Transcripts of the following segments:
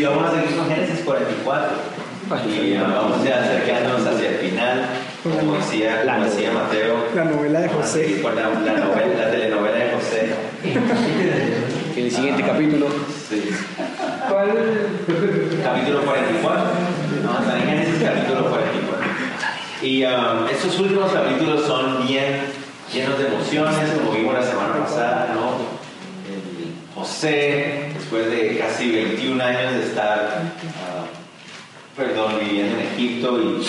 y vamos a seguir con Génesis 44. Y vamos ya acercándonos hacia el final, como decía, como decía Mateo. La novela de José. con la, la novela, la telenovela de José. En el siguiente capítulo. Sí. Capítulo 44. Vamos a estar en Génesis capítulo 44. Y um, estos últimos capítulos son bien llenos de emociones, como vimos la semana pasada, ¿no? José, después de casi 21 años de estar, ah, perdón, viviendo en Egipto y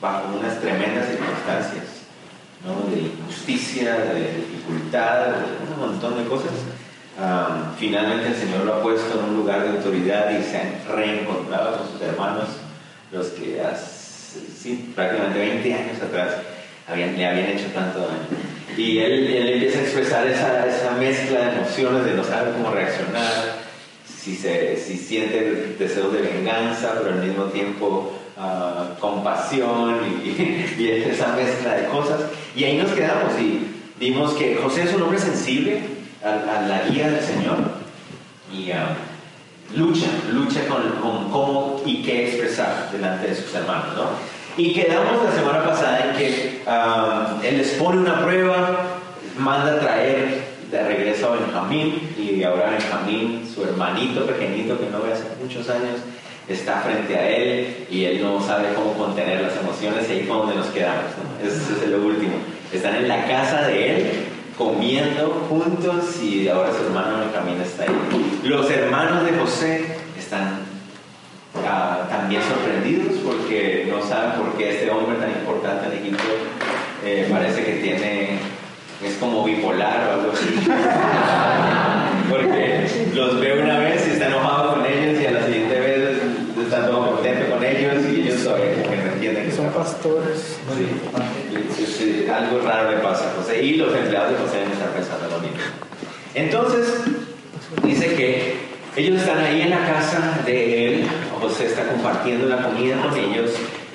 bajo unas tremendas circunstancias, ¿no? De injusticia, de dificultad, de un montón de cosas. Um, finalmente el Señor lo ha puesto en un lugar de autoridad y se han reencontrado con sus hermanos, los que hace, prácticamente 20 años atrás habían, le habían hecho tanto daño. Y él, él empieza a expresar esa, esa mezcla de emociones de no saber cómo reaccionar, si, se, si siente deseos de venganza, pero al mismo tiempo ah, compasión y, y esa mezcla de cosas. Y ahí nos quedamos y vimos que José es un hombre sensible a, a la guía del Señor y ah, lucha, lucha con, con cómo y qué expresar delante de sus hermanos, ¿no? Y quedamos la semana pasada en que ah, él les pone una prueba, manda a traer de regreso a Benjamín y ahora Benjamín, su hermanito pequeñito que no ve hace muchos años, está frente a él y él no sabe cómo contener las emociones y ahí fue donde nos quedamos. Ese es lo último. Están en la casa de él comiendo juntos y ahora su hermano Benjamín está ahí. Los hermanos de José están ah, también sorprendidos porque no saben por qué este hombre tan importante en Egipto eh, parece que tiene, es como bipolar o algo así. porque los ve una vez y está enojado con ellos y a la siguiente vez está todo contento con ellos y ellos como que no entienden que Son pastores. Sí, sí, sí, algo raro le pasa a José y los empleados de José deben estar pensando lo mismo. Entonces, dice que ellos están ahí en la casa de él, José está compartiendo la comida con ellos,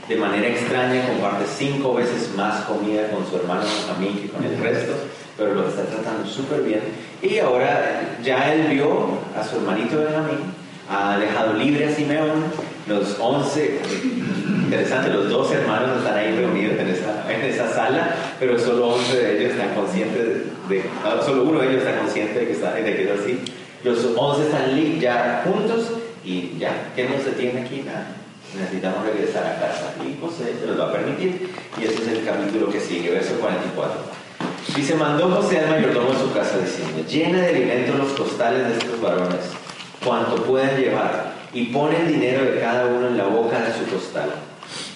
de manera extraña comparte cinco veces más comida con su hermano Benjamín que con el resto, pero lo está tratando súper bien. Y ahora ya él vio a su hermanito Benjamín, ha dejado libre a Simeón, los 11, interesante, los dos hermanos están ahí reunidos en esa, en esa sala, pero solo 11 de ellos están conscientes de, de- ah, solo uno de ellos está consciente de que, está, de que es así. Los 11 están ya juntos y ya, ¿qué nos detiene aquí? Nada. Necesitamos regresar a casa y José se los va a permitir. Y ese es el capítulo que sigue, verso 44. Dice, mandó José al mayordomo de su casa diciendo, llena de alimento los costales de estos varones, cuanto puedan llevar, y pon el dinero de cada uno en la boca de su costal.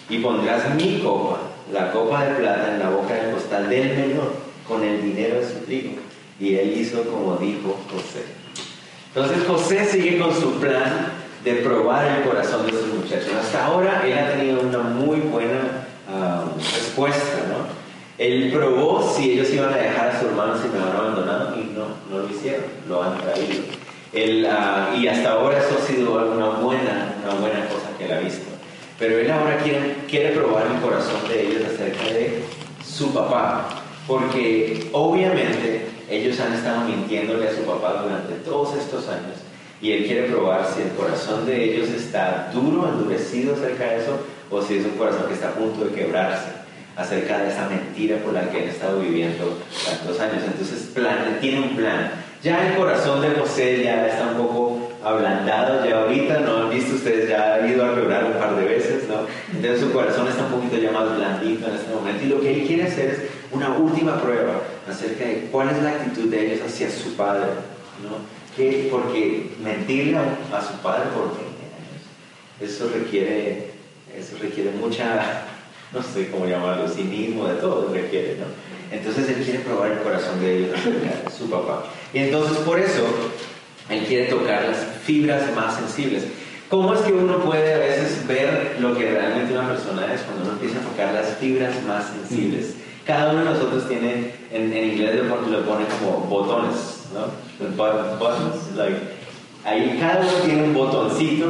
Y pondrás mi copa, la copa de plata, en la boca del costal del menor, con el dinero de su trigo. Y él hizo como dijo José. Entonces José sigue con su plan de probar el corazón de sus muchachos. Hasta ahora él ha tenido una muy buena respuesta, ¿no? Él probó si ellos iban a dejar a su hermano si me han abandonado y no, no lo hicieron, lo han traído. Él, ah, y hasta ahora eso ha sido una buena, una buena cosa que él ha visto. Pero él ahora quiere, quiere probar el corazón de ellos acerca de su papá, porque obviamente ellos han estado mintiéndole a su papá durante todos estos años y él quiere probar si el corazón de ellos está duro, endurecido acerca de eso, o si es un corazón que está a punto de quebrarse acerca de esa mentira por la que han estado viviendo tantos años. Entonces, tiene un plan. Ya el corazón de José ya está un poco ablandado, ya ahorita, ¿no han visto ustedes? Ya ha ido a quebrar un par de veces, ¿no? Entonces su corazón está un poquito ya más blandito en este momento. Y lo que él quiere hacer es una última prueba acerca de cuál es la actitud de ellos hacia su padre, ¿no? Que, porque mentirle a, su padre por 20 años, eso requiere, eso requiere mucha no sé cómo llamarlo, cinismo, de todo requiere, ¿no? Entonces él quiere probar el corazón de ellos su papá. Y entonces por eso él quiere tocar las fibras más sensibles. ¿Cómo es que uno puede a veces ver lo que realmente una persona es cuando uno empieza a tocar las fibras más sensibles? Cada uno de nosotros tiene, en, en inglés lo lo pone como botones, ¿no? But- Buttons, like, Ahí cada uno tiene un botoncito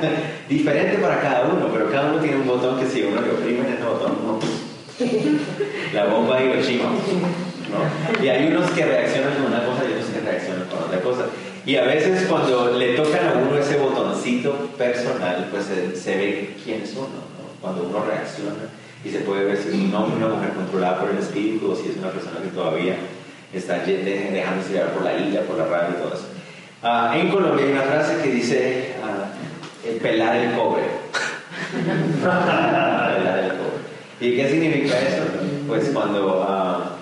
diferente para cada uno, pero cada uno tiene un botón que si uno le oprime ese botón, ¿no? la bomba de Hiroshima. ¿no? Y hay unos que reaccionan con una cosa y otros que reaccionan con otra cosa. Y a veces cuando le tocan a uno ese botoncito personal, pues se, ve quién es uno, cuando uno reacciona y se puede ver si es un hombre o una mujer controlada por el espíritu o si es una persona que todavía está dejándose llevar por la ira, por la rabia y todo eso. Ah, en Colombia hay una frase que dice uh, el pelar el cobre. pelar el cobre. ¿Y qué significa eso? Pues cuando ah,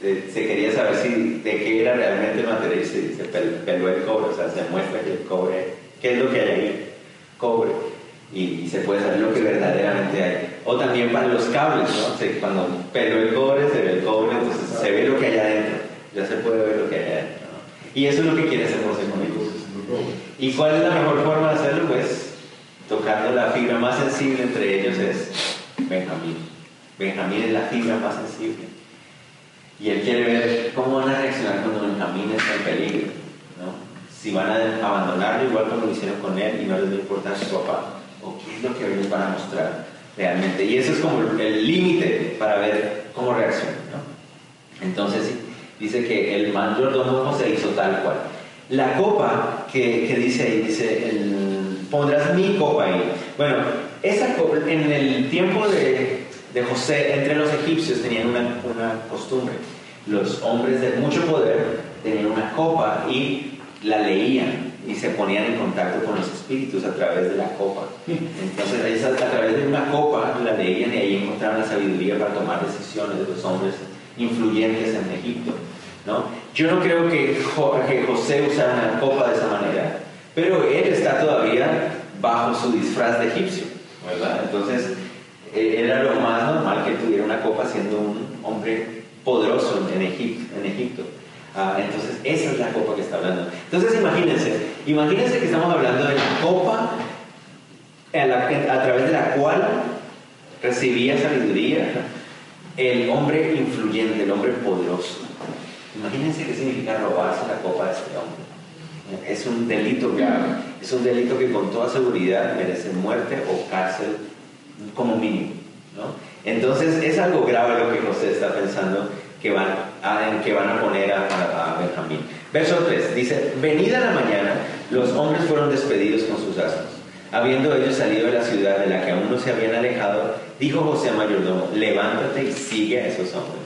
se quería saber si de qué era realmente el material se, se peló el cobre, o sea, se muestra que el cobre, ¿qué es lo que hay ahí? Cobre. Y, se puede saber lo que verdaderamente hay. O también para los cables, ¿no? cuando peló el cobre, se ve el cobre, entonces se ve lo que hay adentro, ya se puede ver lo que hay adentro. Y eso es lo que quiere hacer José con ¿Y cuál es la mejor forma de hacerlo? Pues tocando la fibra más sensible entre ellos es Benjamín. Benjamín es la fibra más sensible. Y él quiere ver cómo van a reaccionar cuando Benjamín está en peligro. ¿no? Si van a abandonarlo igual como lo hicieron con él y no les va a importar su papá. O qué es lo que ellos van a mostrar realmente. Y eso es como el límite para ver cómo reaccionan. ¿no? Entonces dice que el mayordomo se hizo tal cual. La copa que, dice ahí, dice, pondrás mi copa ahí. Bueno, esa copa, en el tiempo de de José entre los egipcios tenían una, una costumbre. Los hombres de mucho poder tenían una copa y la leían y se ponían en contacto con los espíritus a través de la copa. Entonces ellos a través de una copa la leían y ahí encontraban la sabiduría para tomar decisiones de los hombres influyentes en Egipto. ¿no? Yo no creo que, José usara una copa de esa manera, pero él está todavía bajo su disfraz de egipcio. ¿verdad? Entonces eh, era lo más normal que tuviera una copa siendo un hombre poderoso en. En Egipto. Ah, entonces, esa es la copa que está hablando. Entonces, imagínense, imagínense que estamos hablando de la copa a, través de la cual recibía sabiduría el hombre influyente, el hombre poderoso. Imagínense qué significa robarse la copa de este hombre. Es un delito grave, es un delito que con toda seguridad merece muerte o cárcel como mínimo. ¿no? Entonces es algo grave lo que José está pensando que van a, que van a poner a, Benjamín. Verso 3 dice, venida la mañana, los hombres fueron despedidos con sus asnos. Habiendo ellos salido de la ciudad de la que aún no se habían alejado, dijo José a mayordomo, levántate y sigue a esos hombres.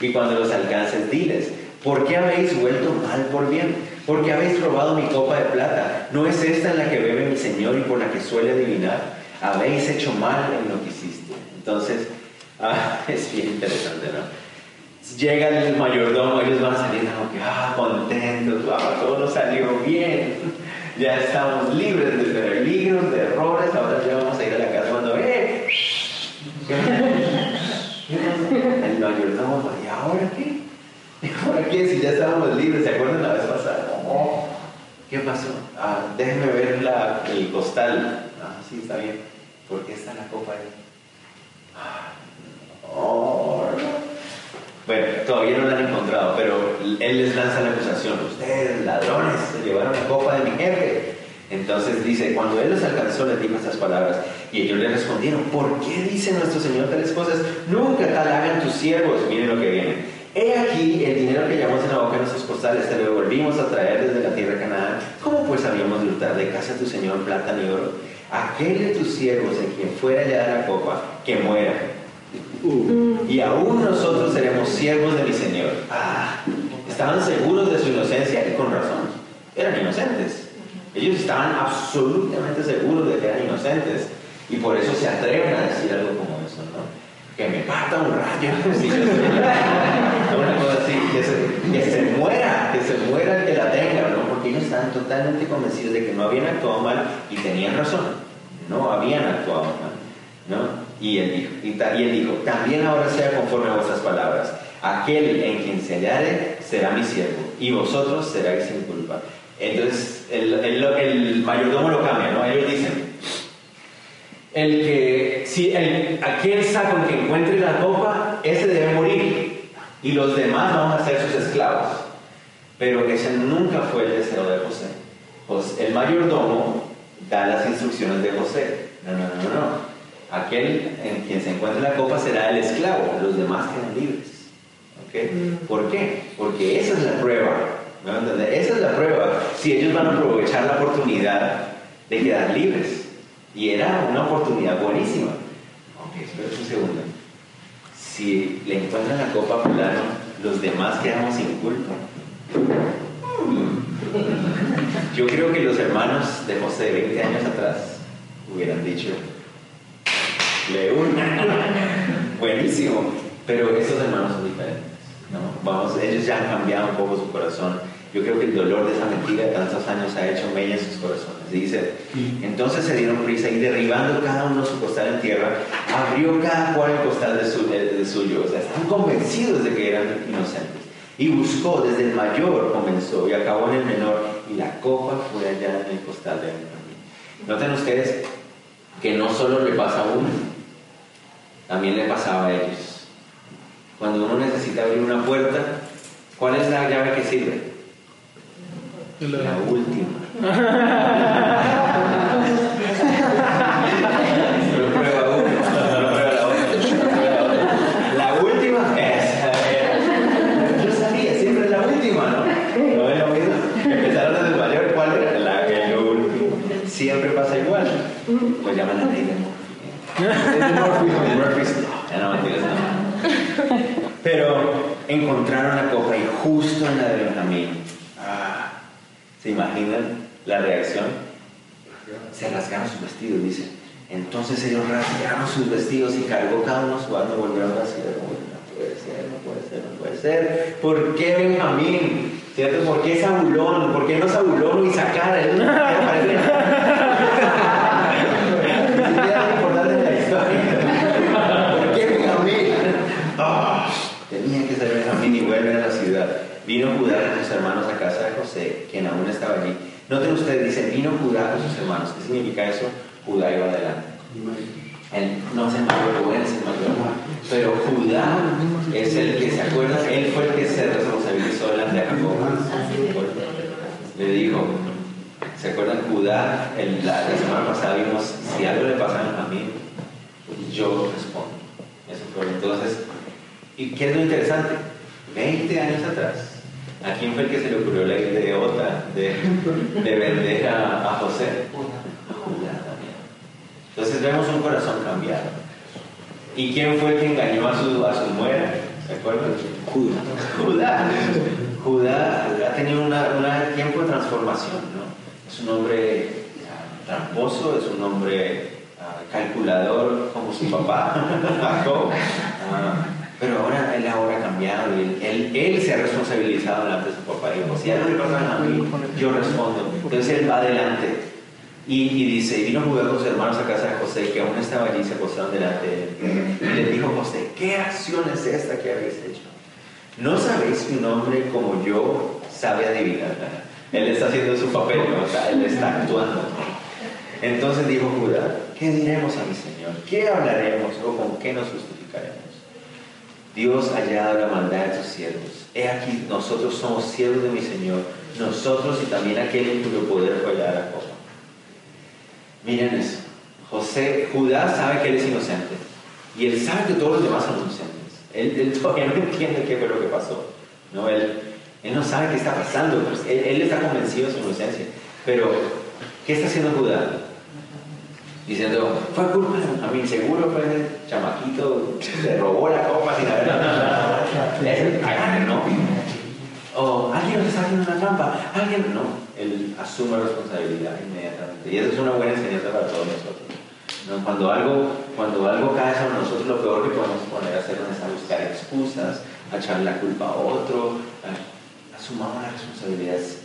Y cuando los alcances, diles, ¿por qué habéis vuelto mal por bien? ¿Por qué habéis robado mi copa de plata? ¿No es esta en la que bebe mi Señor y por la que suele adivinar? habéis hecho mal en lo que hiciste. Entonces, ah, es bien interesante, ¿no? Llega el mayordomo, ellos van saliendo como que, ah, contentos, todo nos salió bien, ya estamos libres de peligros, de errores, ahora ya vamos a ir a la casa cuando, ¡eh! el mayordomo, ¿y ahora qué? ¿Ahora qué? Si ya estábamos libres, ¿se acuerdan la vez pasada? ¿Qué pasó? Ah, déjenme ver la, el costal. Ah, sí, está bien. ¿Por qué está la copa ahí? Oh, bueno, todavía no la han encontrado, pero él les lanza la acusación. Ustedes, ladrones, se llevaron la copa de mi jefe. Entonces dice, cuando él los alcanzó, les dijo estas palabras. Y ellos le respondieron, ¿por qué dice nuestro Señor tales cosas? Nunca tal hagan tus siervos. Miren lo que viene. He aquí el dinero que llevamos en la boca de nuestros costales, te lo volvimos a traer desde la tierra de. ¿Cómo pues habíamos de hurtar de casa a tu Señor plata ni oro? aquel de tus siervos en quien fuera ya la copa, que muera. Y aún nosotros seremos siervos de mi Señor. Ah, estaban seguros de su inocencia y con razón. Eran inocentes. Ellos estaban absolutamente seguros de que eran inocentes. Y por eso se atreven a decir algo como eso, ¿no? Que me parta un rayo. Una cosa así, que se, que se muera, que se muera el que la tenga, ¿no? Porque ellos estaban totalmente convencidos de que no habían actuado mal y tenían razón no habían actuado mal. ¿no? Y, él dijo, y, también ahora sea conforme a vuestras palabras. Aquel en quien se hallare será mi siervo, y vosotros seráis sin culpa. Entonces el, el, mayordomo lo cambia, ¿no? Ellos dicen, el que, si el, aquel saco que encuentre la copa, ese debe morir, y los demás vamos a ser sus esclavos. Pero ese nunca fue el deseo de José. Pues el mayordomo da las instrucciones de José. No, no, no, no. Aquel en quien se encuentre la copa será el esclavo, los demás quedan libres. ¿Okay? Mm. ¿Por qué? Porque esa es la prueba. ¿Me Esa es la prueba. Si ellos van a aprovechar la oportunidad de quedar libres. Y era una oportunidad buenísima. Ok, espera un segundo. Si le encuentran la copa a fulano, los demás quedamos sin culpa. Yo creo que los hermanos de José de 20 años atrás hubieran dicho, una. Buenísimo. Pero esos hermanos son diferentes. ¿no? Vamos, ellos ya han cambiado un poco su corazón. Yo creo que el dolor de esa mentira de tantos años ha hecho mella en sus corazones. dice, entonces se dieron prisa y derribando cada uno su costal en tierra, abrió cada cual el costal de, su, de, suyo. O sea, están convencidos de que eran inocentes. Y buscó, desde el mayor comenzó y acabó en el menor, y la copa fue allá en el costal de Benjamín. Noten ustedes que no solo le pasa a uno, también le pasaba a ellos. Cuando uno necesita abrir una puerta, ¿cuál es la llave que sirve? La última. La última es. Yo sabía, siempre es la última, ¿no? ¿No ven lo mismo? Empezaron desde mayor, ¿cuál era? La última. Siempre pasa igual. Pues llaman a ley de Murphy. No, mentiras, no. Pero encontraron la copa y justo en la de Benjamín. Ah, ¿Se imaginan la reacción? Se rasgaron sus vestidos, dice. Entonces ellos rasgaron sus vestidos y cargó cada uno su arma y volvieron a decir, no puede ser, no puede ser, no puede ser. ¿Por qué Benjamín? ¿Cierto? ¿Por qué Zabulón? ¿Por qué no Zabulón y sacar? Él no parece importante en la historia. ¿Por qué Benjamín? Oh, tenía que ser Benjamín y vuelve a la ciudad. Vino Judá con sus hermanos a casa de José, quien aún estaba allí. Noten ustedes, dice, vino Judá con sus hermanos. ¿Qué significa eso? Judá iba adelante. Él no es el mayor, él es. Pero Judá es el que se acuerda, él fue el que se responsabilizó delante de Jacob. Le dijo, ¿se acuerdan? Judá, el, la, la, semana pasada vimos, si algo le pasa a mí, yo respondo. Eso fue entonces. ¿Y qué es lo interesante? 20 años atrás, ¿a quién fue el que se le ocurrió la idiota de, de vender a, a José? A Judá también. Entonces vemos un corazón cambiado. ¿Y quién fue el que engañó a su, a su nuera? ¿Se acuerdan? Judá. Judá. Judá ha tenido un tiempo de transformación, ¿no? Es un hombre uh, tramposo, es un hombre uh, calculador como su papá, Jacob. Uh, pero ahora él ahora ha cambiado él, él, él, se ha responsabilizado delante de su papá. Y dijo, si algo le pasa a mí, yo respondo. Entonces él va adelante. Y, y, dice, y vino Judá con sus hermanos a casa de José, que aún estaba allí, se postraron delante de él. Y le dijo José, ¿qué acción es esta que habéis hecho? ¿No sabéis que un hombre como yo sabe adivinar? Él está haciendo su papel, ¿no? o sea, él está actuando. Entonces dijo Judá, ¿qué diremos a mi Señor? ¿Qué hablaremos o con qué nos justificaremos? Dios ha hallado la maldad de tus siervos. He aquí, nosotros somos siervos de mi Señor, nosotros y también aquel en cuyo poder fue la copa. Miren eso. José, Judá sabe que él es inocente. Y él sabe que todos los demás son inocentes. Él, él todavía no entiende qué fue lo que pasó. ¿no? Él, él no sabe qué está pasando. Él, él, está convencido de su inocencia. Pero, ¿qué está haciendo Judá? Diciendo, fue culpa a mí, seguro fue el chamaquito, se robó la copa sin haber nada. ¿no? O alguien nos está haciendo una trampa, alguien no. Él asume responsabilidad inmediatamente. Y eso es una buena enseñanza para todos nosotros. ¿no? Cuando, algo, cuando algo cae sobre nosotros, lo peor que podemos poner a hacer es a buscar excusas, a echarle la culpa a otro. Asumamos las responsabilidades.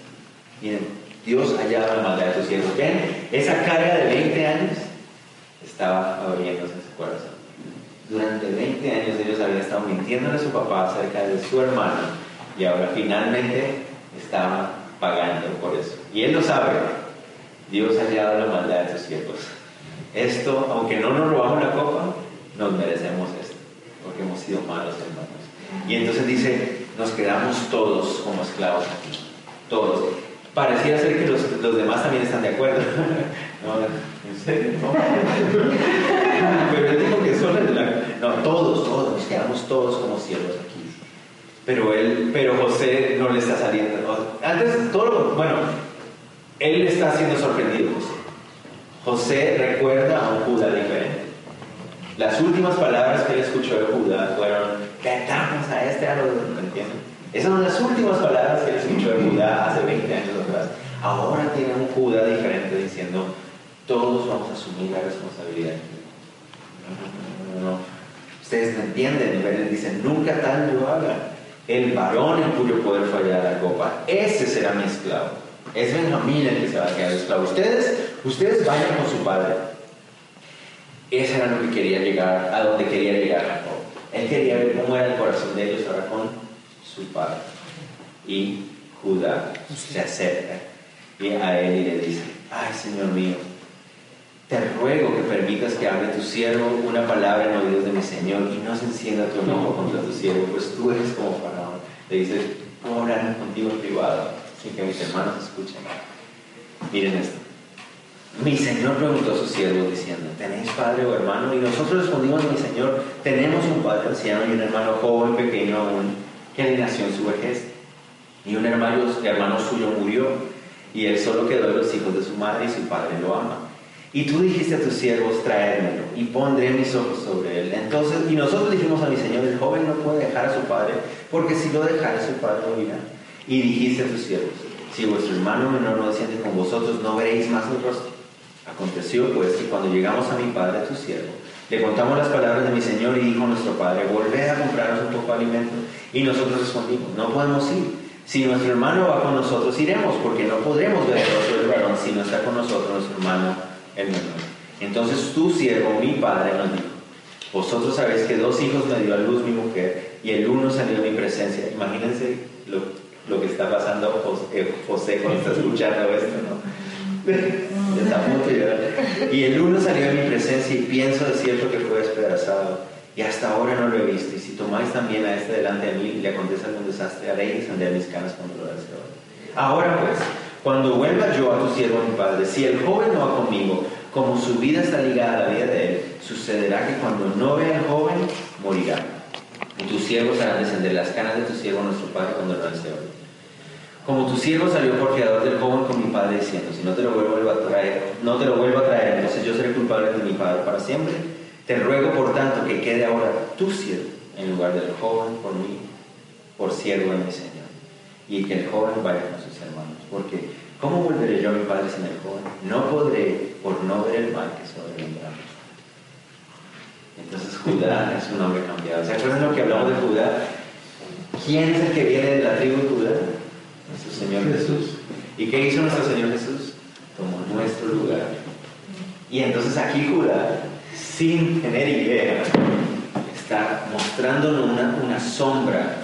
Miren, Dios hallado la maldad de tus siervos. ¿Ven? Esa carga de 20 años estaba abriéndose su corazón. Durante 20 años ellos habían estado mintiéndole a su papá acerca de su hermano y ahora finalmente estaba pagando por eso. Y él lo sabe. Dios ha hallado la maldad de tus siervos. Esto, aunque no nos robamos la copa, nos merecemos esto, porque hemos sido malos hermanos. Y entonces dice, nos quedamos todos como esclavos aquí, todos. Pareciera ser que los, los demás también están de acuerdo. no, ¿en? No. Pero él dijo que solo No, todos, todos, quedamos todos como siervos aquí. Pero él, pero José no le está saliendo. Antes, todo, bueno, él está siendo sorprendido, José. José recuerda a un Judá diferente. Las últimas palabras que él escuchó de Judá fueron, vendamos a este árbol, ¿me entienden? Esas son las últimas palabras que él escuchó de Judá hace 20 años atrás. Ahora tiene un Judá diferente diciendo, todos vamos a asumir la responsabilidad. No, no, no, Ustedes me entienden, él dice, nunca tal yo haga. El varón en cuyo poder fallar la copa, ese será mi esclavo. Es Benjamín el que se va a quedar esclavo. Ustedes, ustedes vayan con su padre. Ese era lo que quería llegar, a donde quería llegar Jacob. Él quería ver cómo era el corazón de ellos ahora con su padre. Y Judá se acerca y a él y le dice, ay Señor mío, te ruego que permitas que hable tu siervo una palabra en oídos de mi Señor y no se encienda tu enojo contra tu siervo, pues tú eres como faraón. Le dice, puedo hablar contigo en privado, sin que mis hermanos escuchen. Miren esto. Mi Señor preguntó a sus siervos diciendo, ¿tenéis padre o hermano? Y nosotros respondimos mi Señor, tenemos un padre anciano y un hermano joven, pequeño aún, que le nació su vejez. Y un hermano, suyo murió, y él solo quedó de los hijos de su madre y su padre lo ama. Y tú dijiste a tus siervos, traérmelo, y pondré mis ojos sobre él. Entonces, y nosotros dijimos a mi Señor, el joven no puede dejar a su padre, porque si lo dejara, su padre morirá. Y dijiste a tus siervos, si vuestro hermano menor no desciende con vosotros, no veréis más el rostro. Aconteció pues que cuando llegamos a mi padre, tu siervo, le contamos las palabras de mi Señor y dijo nuestro padre, volved a comprarnos un poco de alimento. Y nosotros respondimos, no podemos ir. Si nuestro hermano va con nosotros, iremos, porque no podremos ver el del varón si no está con nosotros nuestro hermano el menor. Entonces tu siervo, mi padre, nos dijo, vosotros sabéis que dos hijos me dio a luz mi mujer y el uno salió en mi presencia. Imagínense lo, que está pasando José, José cuando está escuchando esto, ¿no? Y el uno salió en mi presencia y pienso de cierto que fue despedazado. Y hasta ahora no lo he visto. Y si tomáis también a este delante de mí y le acontece algún desastre, haréis descender mis canas contra el Señor. Ahora pues, cuando vuelva yo a tu siervo, mi padre, si el joven no va conmigo, como su vida está ligada a la vida de él, sucederá que cuando no vea al joven, morirá. Y tus siervos harán descender las canas de tu siervo, nuestro padre, cuando no esté hoy. Como tu siervo salió por fiador del joven con mi padre diciendo, si no te lo vuelvo a traer, no te lo vuelvo a traer, entonces yo seré culpable de mi padre para siempre. Te ruego por tanto que quede ahora tu siervo en lugar del joven por mí, por siervo de mi Señor. Y que el joven vaya con sus hermanos porque ¿cómo volveré yo a mi padre sin el joven? No podré por no ver el mal que sobrevendrá. Entonces Judá es un hombre cambiado. ¿Se acuerdan lo que hablamos de Judá? ¿Quién es el que viene de la tribu de Judá? Señor Jesús. ¿Y qué hizo nuestro Señor Jesús? Tomó nuestro lugar. Y entonces aquí Judá, sin tener idea, está mostrándonos una, sombra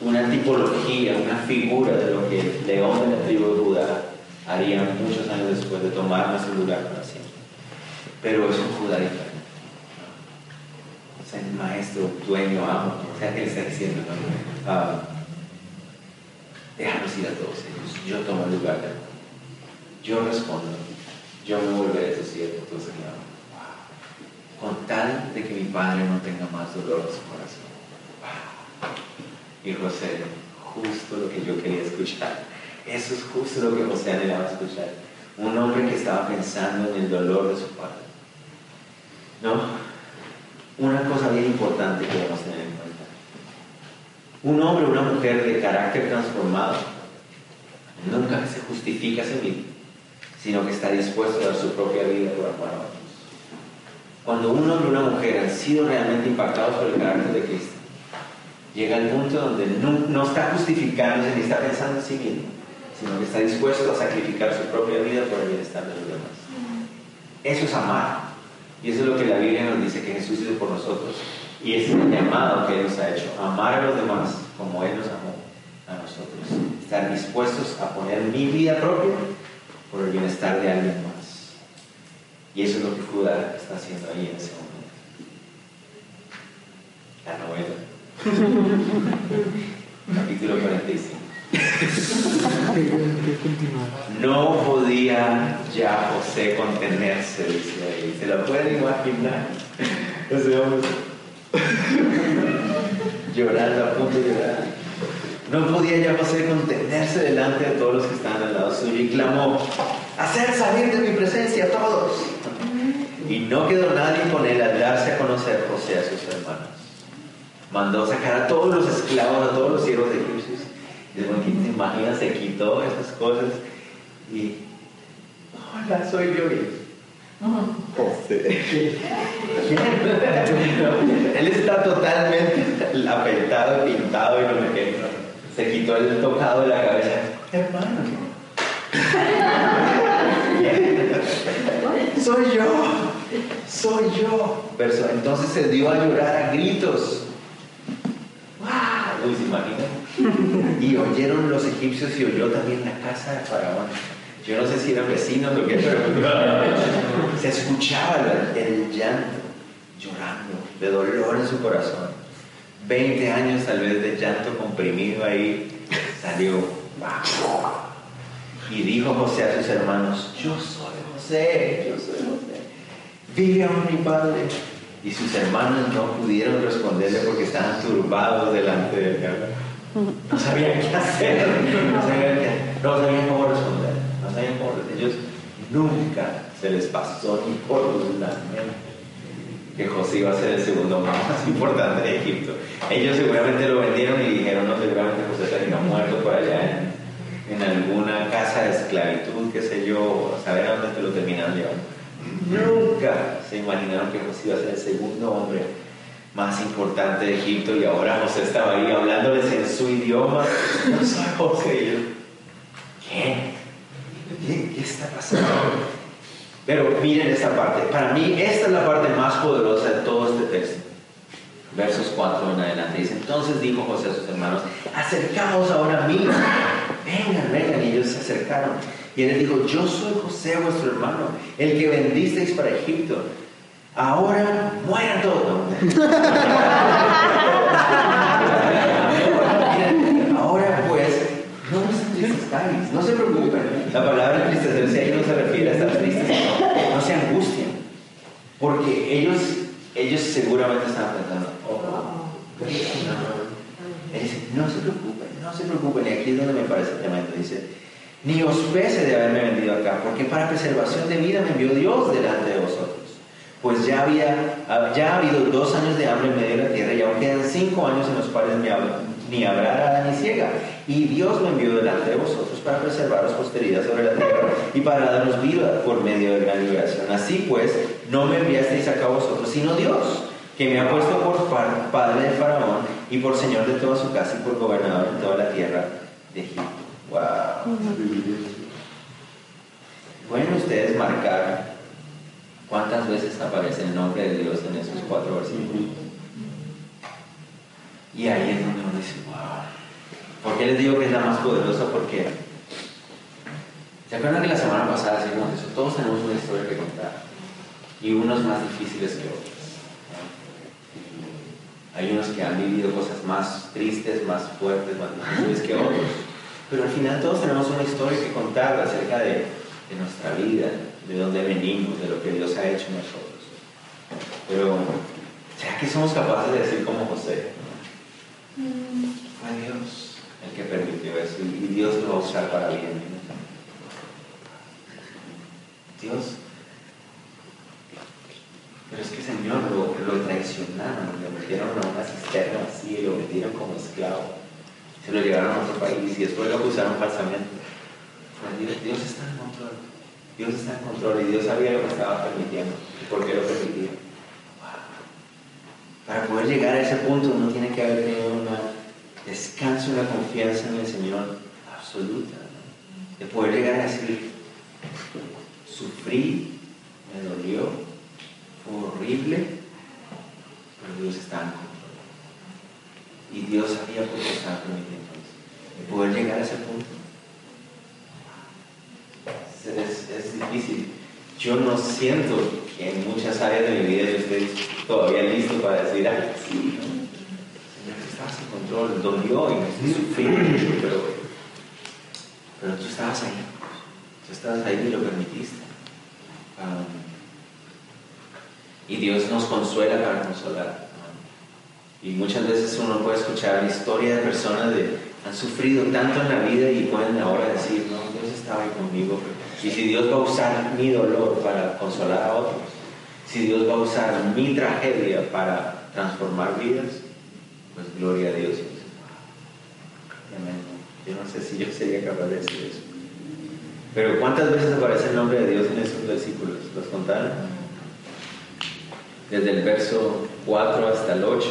una tipología, una figura de lo que el león de la tribu de Judá haría muchos años después de tomar nuestro lugar para siempre. Pero es un Judá diferente. El maestro, dueño, amo, o sea, que le está diciendo, ¿no? Ah, déjanos ir a todos ellos, yo tomo el lugar de yo respondo, yo me volveré tu siervo, tu Señor. Con tal de que mi padre no tenga más dolor en su corazón. Y José, justo lo que yo quería escuchar. Eso es justo lo que José anhelaba escuchar. Un hombre que estaba pensando en el dolor de su padre. ¿No? Una cosa bien importante que debemos tener. Un hombre o una mujer de carácter transformado nunca se justifica a sí mismo, sino que está dispuesto a dar su propia vida por amor a otros. Cuando un hombre o una mujer han sido realmente impactados por el carácter de Cristo, llega al punto donde no, está justificándose ni está pensando en sí mismo, sino que está dispuesto a sacrificar su propia vida por el bienestar de los demás. Eso es amar. Y eso es lo que la Biblia nos dice que Jesús hizo por nosotros. Y es el llamado que Él nos ha hecho, amar a los demás como Él nos amó a nosotros. Estar dispuestos a poner mi vida propia por el bienestar de alguien más. Y eso es lo que Judá está haciendo ahí en ese momento. La novela. Capítulo 45. No podía ya José contenerse, dice ahí. ¿Se lo pueden imaginar? Ese hombre llorando, a punto de llorar. No podía ya José contenerse delante de todos los que estaban al lado suyo y clamó, hacer salir de mi presencia a todos. no quedó nadie con él al darse a conocer José a sus hermanos. Mandó sacar a todos los esclavos, a todos los siervos de egipcios. Y después, ¿quién se imagina? Se quitó esas cosas y, hola, soy yo. José. Él está totalmente apretado, pintado y no me qué. Se quitó el tocado de la cabeza. Hermano. soy yo, soy yo. Entonces se dio a llorar a gritos. ¡Wow! ¿Se imaginan? Y oyeron los egipcios y oyó también la casa de Faraón. Yo no sé si eran vecinos o qué, pero se escuchaba el, llanto, llorando, de dolor en su corazón. Veinte años tal vez de llanto comprimido ahí, salió. Y dijo José a sus hermanos, yo soy José, yo soy José. Vive aún mi padre. Y sus hermanos no pudieron responderle porque estaban turbados delante de él. No sabían qué hacer, no sabían, no sabían cómo responder. Nunca se les pasó ni por la mente que José iba a ser el segundo más importante de Egipto. Ellos seguramente lo vendieron y dijeron, no, seguramente José terminó muerto por allá en, alguna casa de esclavitud, qué sé yo, saber a dónde te lo terminaron llevando. Nunca se imaginaron que José iba a ser el segundo hombre más importante de Egipto y ahora José estaba ahí hablándoles en su idioma. No soy José. Yo, ¿qué? ¿Qué, está pasando? Pero miren esta parte. Para mí, esta es la parte más poderosa de todo este texto. Versos 4 en adelante. Dice, entonces dijo José a sus hermanos, acercaos ahora a mí. Vengan, vengan. Y ellos se acercaron. Y él dijo, yo soy José, vuestro hermano, el que vendisteis para Egipto. Ahora mueran todos. no se preocupen. La palabra entristecerse ahí no se refiere a estar tristes, no, se angustien. Porque ellos, ellos seguramente estaban pensando, oh, no. no se preocupen, no se preocupen. Y aquí es donde me parece tremendo. Dice, ni os pese de haberme vendido acá, porque para preservación de vida me envió Dios delante de vosotros. Pues ya, había, ya ha habido dos años de hambre en medio de la tierra y aún quedan cinco años en los cuales me ni habrá nada ni ciega. Y Dios me envió delante de vosotros para preservaros posteridad sobre la tierra y para daros vida por medio de gran liberación. Así pues, no me enviasteis acá vosotros, sino Dios, que me ha puesto por padre de Faraón y por señor de toda su casa y por gobernador de toda la tierra de Egipto. Wow. Pueden ustedes marcar cuántas veces aparece el nombre de Dios en esos cuatro versículos. Y ahí es donde uno dice, wow. ¿Por qué les digo que es la más poderosa? Porque, ¿se acuerdan que la semana pasada decimos eso? Todos tenemos una historia que contar. Y unos más difíciles que otros. Hay unos que han vivido cosas más tristes, más fuertes, más difíciles que otros. Pero al final todos tenemos una historia que contar acerca de, de nuestra vida, de dónde venimos, de lo que Dios ha hecho en nosotros. Pero, ¿será que somos capaces de decir como José? Fue Dios el que permitió eso y Dios lo va a usar para bien. Dios. Pero es que Señor lo, lo traicionaron, lo metieron a una cisterna así lo metieron como esclavo. Se lo llevaron a otro país y después lo acusaron falsamente. Dios, Dios está en control. Dios está en control y Dios sabía lo que estaba permitiendo y por qué lo permitía. Para poder llegar a ese punto uno tiene que haber tenido un descanso, una confianza en el Señor absoluta. De poder llegar a decir, sufrí, me dolió, horrible, pero Dios está en control. Y Dios sabía por qué estaba permitiendo De poder llegar a ese punto. Es, difícil. Yo no siento que en muchas áreas de mi vida yo estoy todavía listo para decir, ay, sí, Señor, tú estabas en control, dolió y me sufrí pero, pero tú estabas ahí, tú estabas ahí y lo permitiste. Um, y Dios nos consuela para consolar. Y muchas veces uno puede escuchar la historia de personas que han sufrido tanto en la vida y pueden ahora decir, no, Dios estaba ahí conmigo. Y si Dios va a usar mi dolor para consolar a otros, Si Dios va a usar mi tragedia para transformar vidas, pues gloria a Dios. Yo no sé si yo sería capaz de decir eso. Pero ¿cuántas veces aparece el nombre de Dios en esos versículos? ¿Los contaron? Desde el verso 4 hasta el 8.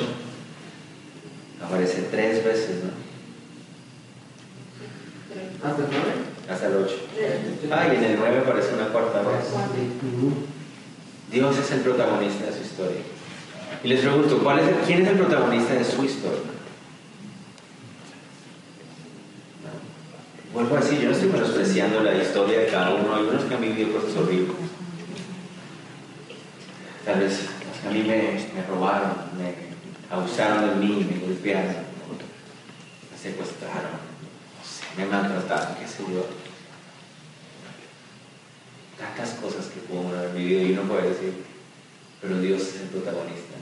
Aparece tres veces, ¿no? ¿Hasta el 9? Hasta el 8. Ah, y en el 9 aparece una cuarta vez. Dios es el protagonista de su historia. Y les pregunto, ¿cuál es el- ¿quién es el protagonista de su historia? Vuelvo a decir, yo no estoy menospreciando la historia de cada uno. Hay unos que han vivido cosas horribles. Tal vez a mí me, robaron, me abusaron de mí, me golpearon, me secuestraron, me maltrataron, qué sé yo. Tantas cosas que pudo haber vivido y uno puede decir, pero Dios es el protagonista.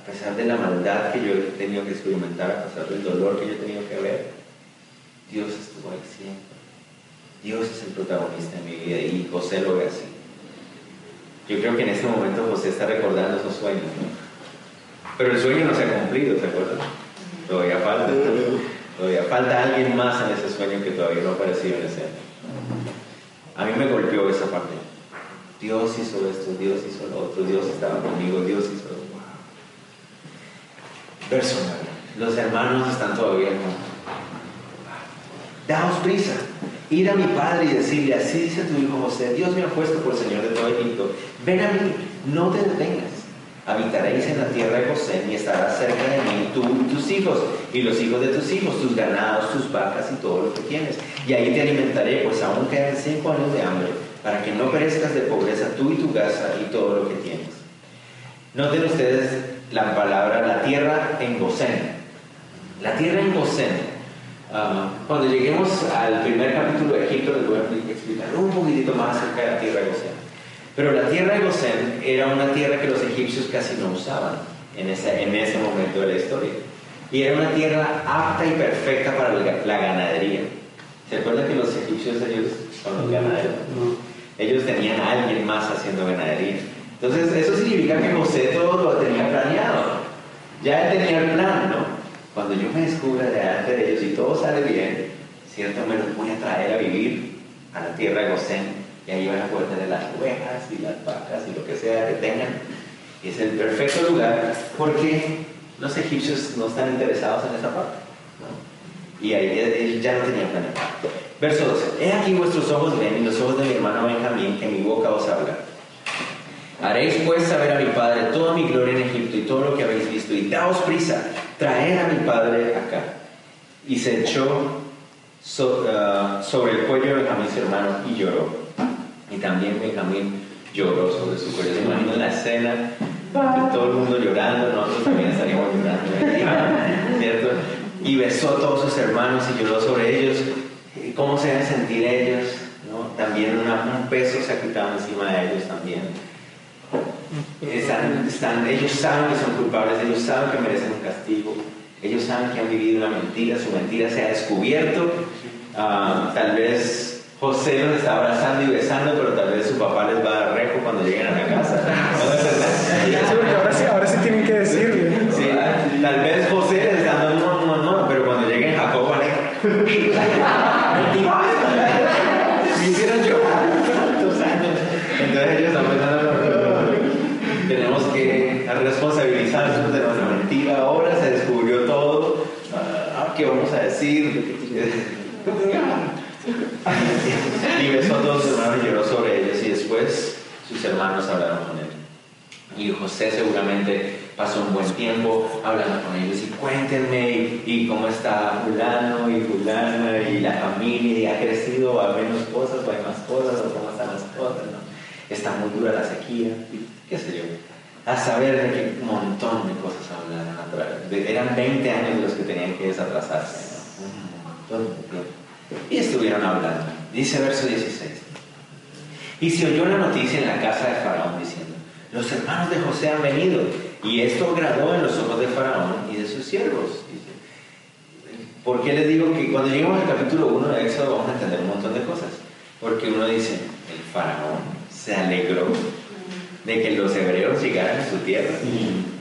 A pesar de la maldad que yo he tenido que experimentar, a pesar del dolor que yo he tenido que ver, Dios estuvo ahí siempre. Dios es el protagonista en mi vida y José lo ve así. Yo creo que en este momento José está recordando esos sueños. Pero el sueño no se ha cumplido, ¿se acuerdan? Todavía falta. Todavía falta alguien más en ese sueño que todavía no ha aparecido en escena. A mí me golpeó esa parte. Dios hizo esto, Dios hizo lo otro, Dios estaba conmigo, Dios hizo lo otro. Verso 9. Los hermanos están todavía juntos. Daos prisa, ir a mi padre y decirle, así dice tu hijo José, Dios me ha puesto por Señor de todo Egipto. Ven a mí, no te detengas. Habitaréis en la tierra de José y estarás cerca de mí, tú y tus hijos, y los hijos de tus hijos, tus ganados, tus vacas y todo lo que tienes. Y ahí te alimentaré, pues aún quedan cinco años de hambre, para que no perezcas de pobreza tú y tu casa y todo lo que tienes. Noten ustedes la palabra, la tierra en Gosén. La tierra en Gosén. Ah, cuando lleguemos al primer capítulo de Egipto, les voy a explicar un poquitito más acerca de la tierra de Gosén. Pero la tierra de Gosén era una tierra que los egipcios casi no usaban en ese, en ese momento de la historia. Y era una tierra apta y perfecta para la, la ganadería. ¿Se acuerdan que los egipcios ellos son los ganaderos? Ellos tenían a alguien más haciendo ganadería. Entonces, eso significa que José todo lo tenía planeado. Ya él tenía el plan, ¿no? Cuando yo me descubra delante de ellos y todo sale bien, cierto, me los voy a traer a vivir a la tierra de Gosén y ahí van a poder tener las ovejas y las vacas y lo que sea que tengan. Es el perfecto lugar porque los egipcios no están interesados en esa parte. ¿no? Y ahí ya lo tenía planeado. Verso 12. He aquí vuestros ojos ven y los ojos de mi hermano Benjamín, que mi boca os habla. Haréis pues saber a mi padre toda mi gloria en Egipto y todo lo que habéis visto, y daos prisa, traed a mi padre acá. Y se echó so- ah, sobre el cuello de Benjamín su hermano y lloró. Y también Benjamín lloró sobre su cuello. ¿Se imaginan la escena todo el mundo llorando? Nosotros también estaríamos llorando, ¿cierto? Y besó a todos sus hermanos y lloró sobre ellos. ¿Cómo se deben sentir ellos? ¿no? También una- un peso se ha quitado encima de ellos también. Están, están- ellos saben que son culpables, ellos saben que merecen un castigo, ellos saben que han vivido una mentira, su mentira se ha descubierto. Ah, tal vez José los está abrazando y besando, pero tal vez su papá les va a dar rejo cuando lleguen a la casa. decir? y besó a todos sus hermanos y lloró sobre ellos. Y después sus hermanos hablaron con él. Y José seguramente pasó un buen tiempo hablando con ellos y cuéntenme y, y cómo está fulano y fulana y la familia y ha crecido hay menos cosas o hay más cosas o cómo están las cosas, ¿no? Está muy dura la sequía, qué sé yo. A saber de qué montón de cosas hablaron. Eran 20 años los que tenían que desatrasarse. Y estuvieron hablando. Dice verso 16. Y se oyó la noticia en la casa de Faraón diciendo, los hermanos de José han venido y esto agradó en los ojos de Faraón y de sus siervos. ¿Por qué les digo que cuando lleguemos al capítulo 1 de Éxodo vamos a entender un montón de cosas? Porque uno dice, el Faraón se alegró de que los hebreos llegaran a su tierra.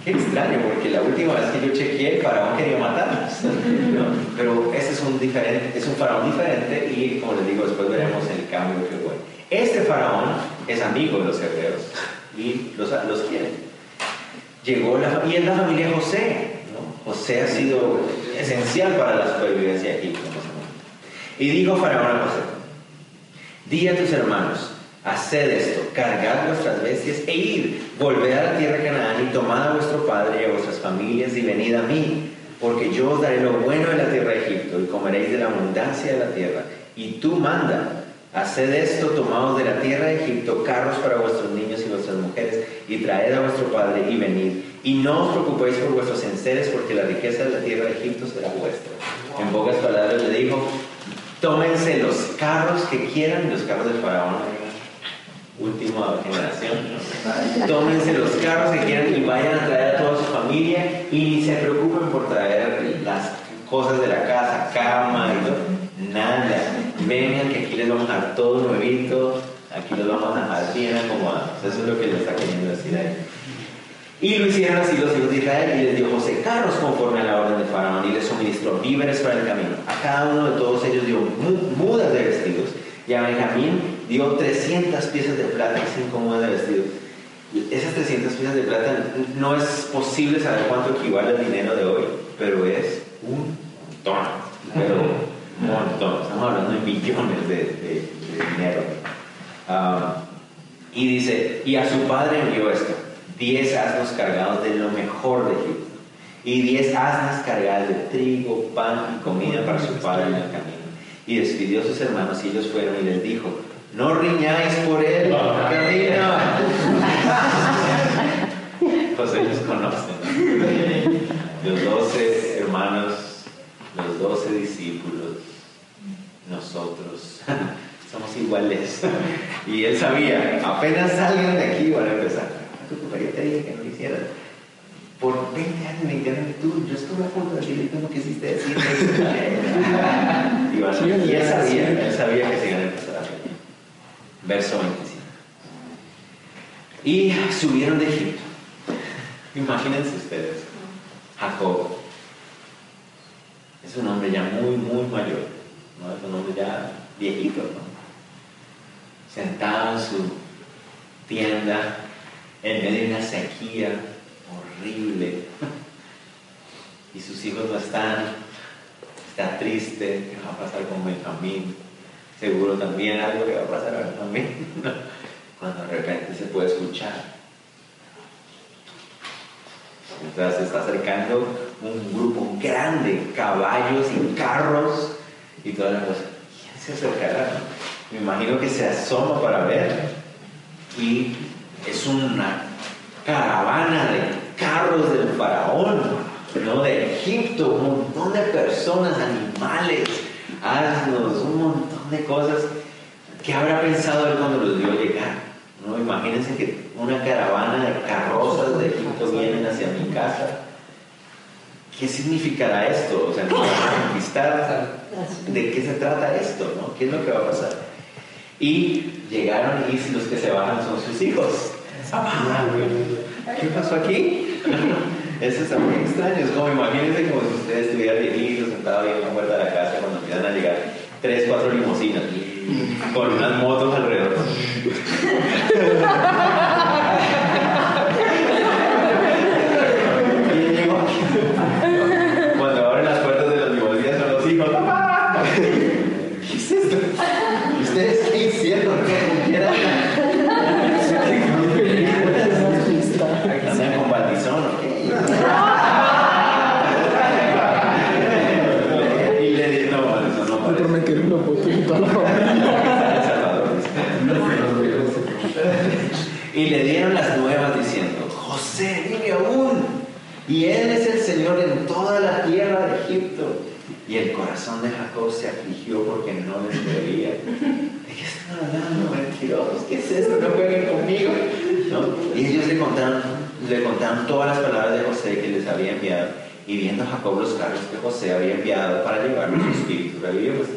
Qué extraño, porque la última vez que yo chequeé, el faraón quería matarnos. ¿no? Pero ese es un, diferente, es un faraón diferente y, como les digo, después veremos el cambio que fue. Este faraón es amigo de los hebreos y los, los quiere. Llegó la, y es la familia José. ¿no? José ha sido esencial para la supervivencia de Egipto. Y dijo Faraón a José, di a tus hermanos, haced esto, cargad vuestras bestias e id, volved a la tierra de Canaán y tomad a vuestro padre y a vuestras familias y venid a mí, porque yo os daré lo bueno de la tierra de Egipto y comeréis de la abundancia de la tierra. Y tú manda, haced esto, tomaos de la tierra de Egipto carros para vuestros niños y vuestras mujeres y traed a vuestro padre y venid. Y no os preocupéis por vuestros enseres, porque la riqueza de la tierra de Egipto será vuestra. En pocas palabras le dijo, tómense los carros que quieran, los carros de Faraón, última generación, tómense los carros que quieran y vayan a traer a toda su familia y ni se preocupen por traer las cosas de la casa, cama y todo, nada. Vengan que aquí les vamos a dar todo nuevito, aquí los vamos a dejar bien acomodados. Eso es lo que le está queriendo decir ahí. Y lo hicieron así los hijos de Israel y les dio José carros conforme a la orden de Faraón y les suministró víveres para el camino. A cada uno de todos ellos dio mudas de vestidos y a Benjamín dio 300 piezas de plata y 5 mudas de vestidos. Esas 300 piezas de plata no es posible saber cuánto equivale al dinero de hoy, pero es un montón. Pero un montón. Estamos hablando de millones de, de, dinero. Um, y dice, y a su padre envió esto, 10 asnos cargados de lo mejor de Egipto, y 10 asnas cargadas de trigo, pan y comida para su padre en el camino. Y despidió a sus hermanos y ellos fueron y les dijo, no riñáis por él, camino. pues ellos conocen. Los doce hermanos, los doce discípulos, nosotros somos iguales. y él sabía, apenas salgan de aquí van a empezar. Yo te dije que no lo hicieras. Por 20 años me dijeron, tú, yo estuve a punto de decirle, tú no quisiste decir. y, bueno, y él sabía, él sabía que se iban a empezar. Verso 25. Y subieron de Egipto. Imagínense ustedes, Jacob. Es un hombre ya muy, muy mayor. Es un hombre ya viejito, ¿no? Sentado en su tienda, en medio de una sequía horrible. Y sus hijos no están. Está triste. ¿Qué va a pasar con Benjamín? Seguro también algo que va a pasar a Benjamín. Cuando de repente se puede escuchar. Mientras se está acercando un grupo grande, caballos y carros y toda la cosa. ¿Quién se acercará? Me imagino que se asoma para ver y es una caravana de carros del faraón, ¿no? de Egipto, un montón de personas, animales, asnos, un montón de cosas. ¿Qué habrá pensado él cuando los vio llegar? ¿No? Imagínense que una caravana de carrozas de Egipto vienen hacia mi casa. ¿Qué significará esto? O sea, ¿no a conquistar? ¿De qué se trata esto? ¿no? ¿Qué es lo que va a pasar? Y llegaron y los que se bajan son sus hijos. ¿Qué pasó aquí? Eso está muy extraño. Es como imagínense como si ustedes estuvieran viejitos sentados ahí en la puerta de la casa cuando empiezan a llegar tres, cuatro limusinas con unas motos alrededor. y llegó aquí. Cuando abren las puertas de las limusinas son los hijos. ¡Papá! ¿Qué es esto? ¿Ustedes qué hicieron? ¿Qué quieran? ¿Están con batizón o qué? Y le dije, no, batizón no Me parece. prometieron una foto y toda la familia. El Salvador, dice. Y le dieron las nuevas diciendo, José vive aún, y él es el Señor en toda la tierra de Egipto. Y el corazón de Jacob se afligió porque no les creía. ¿De qué están hablando, mentirosos? ¿Qué es esto? No jueguen conmigo. Y ellos le contaron, le contaron todas las palabras de José que les había enviado. Y viendo Jacob los carros que José había enviado para llevarlos su espíritu revivió, pues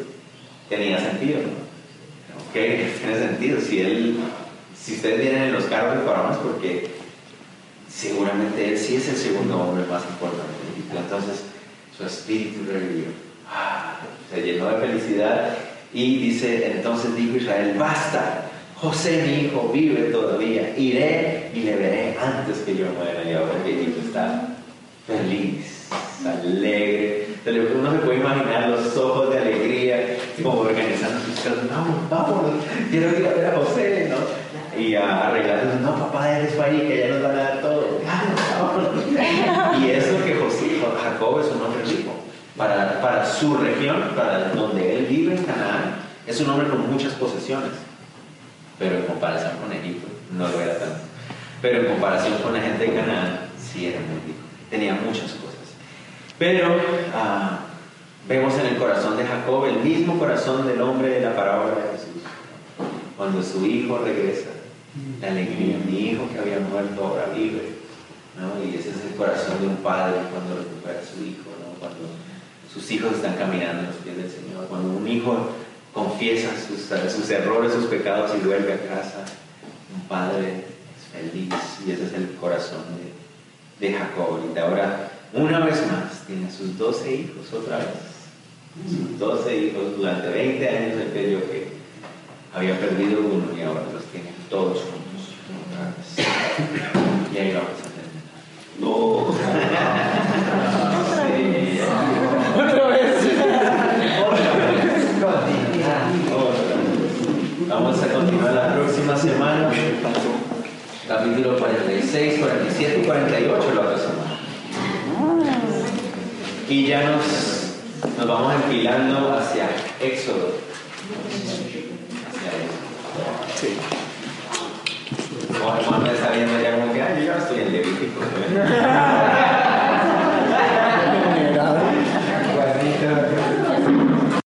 tenía sentido, ¿no? Ok, tiene sentido. Si él Si ustedes vienen en los carros de Faraón porque seguramente él sí es el segundo hombre más importante. Entonces su espíritu revivió. Se llenó de felicidad y dice, entonces dijo Israel, basta, José mi hijo vive todavía, iré y le veré antes que yo muera. Y ahora que Egipto está feliz, alegre. Uno se puede imaginar los ojos de alegría, como organizando sus cosas, vamos, vamos, quiero ir a ver a José, ¿no? Y a arreglar, no, papá, eres ahí, que ya nos van a dar todo. y es lo que José, Jacob es un hombre. Para, para su región, para donde él vive en Canaán, es un hombre con muchas posesiones. Pero en comparación con Egipto, no lo era tanto. Pero en comparación con la gente de Canaán, sí era muy rico. Tenía muchas cosas. Pero ah, vemos en el corazón de Jacob el mismo corazón del hombre de la parábola de Jesús. Cuando su hijo regresa, la alegría, mi hijo que había muerto ahora vive. Y ese es el corazón de un padre cuando recupera a su hijo, cuando sus hijos están caminando en los pies del Señor, cuando un hijo confiesa sus, sus errores, sus pecados y vuelve a casa, un padre es feliz y ese es el corazón de, de Jacob. Y ahora una vez más, tiene sus 12 hijos otra vez. Sus 12 hijos durante 20 años el periodo que había perdido uno y ahora los tiene todos juntos. Y ahí vamos a terminar. No. capítulo 46, 47 y 48 la otra semana. Y ya nos, nos vamos enfilando hacia Éxodo. Hacia sí. Como hermano está viendo ya como que, yo ya estoy en Levítico.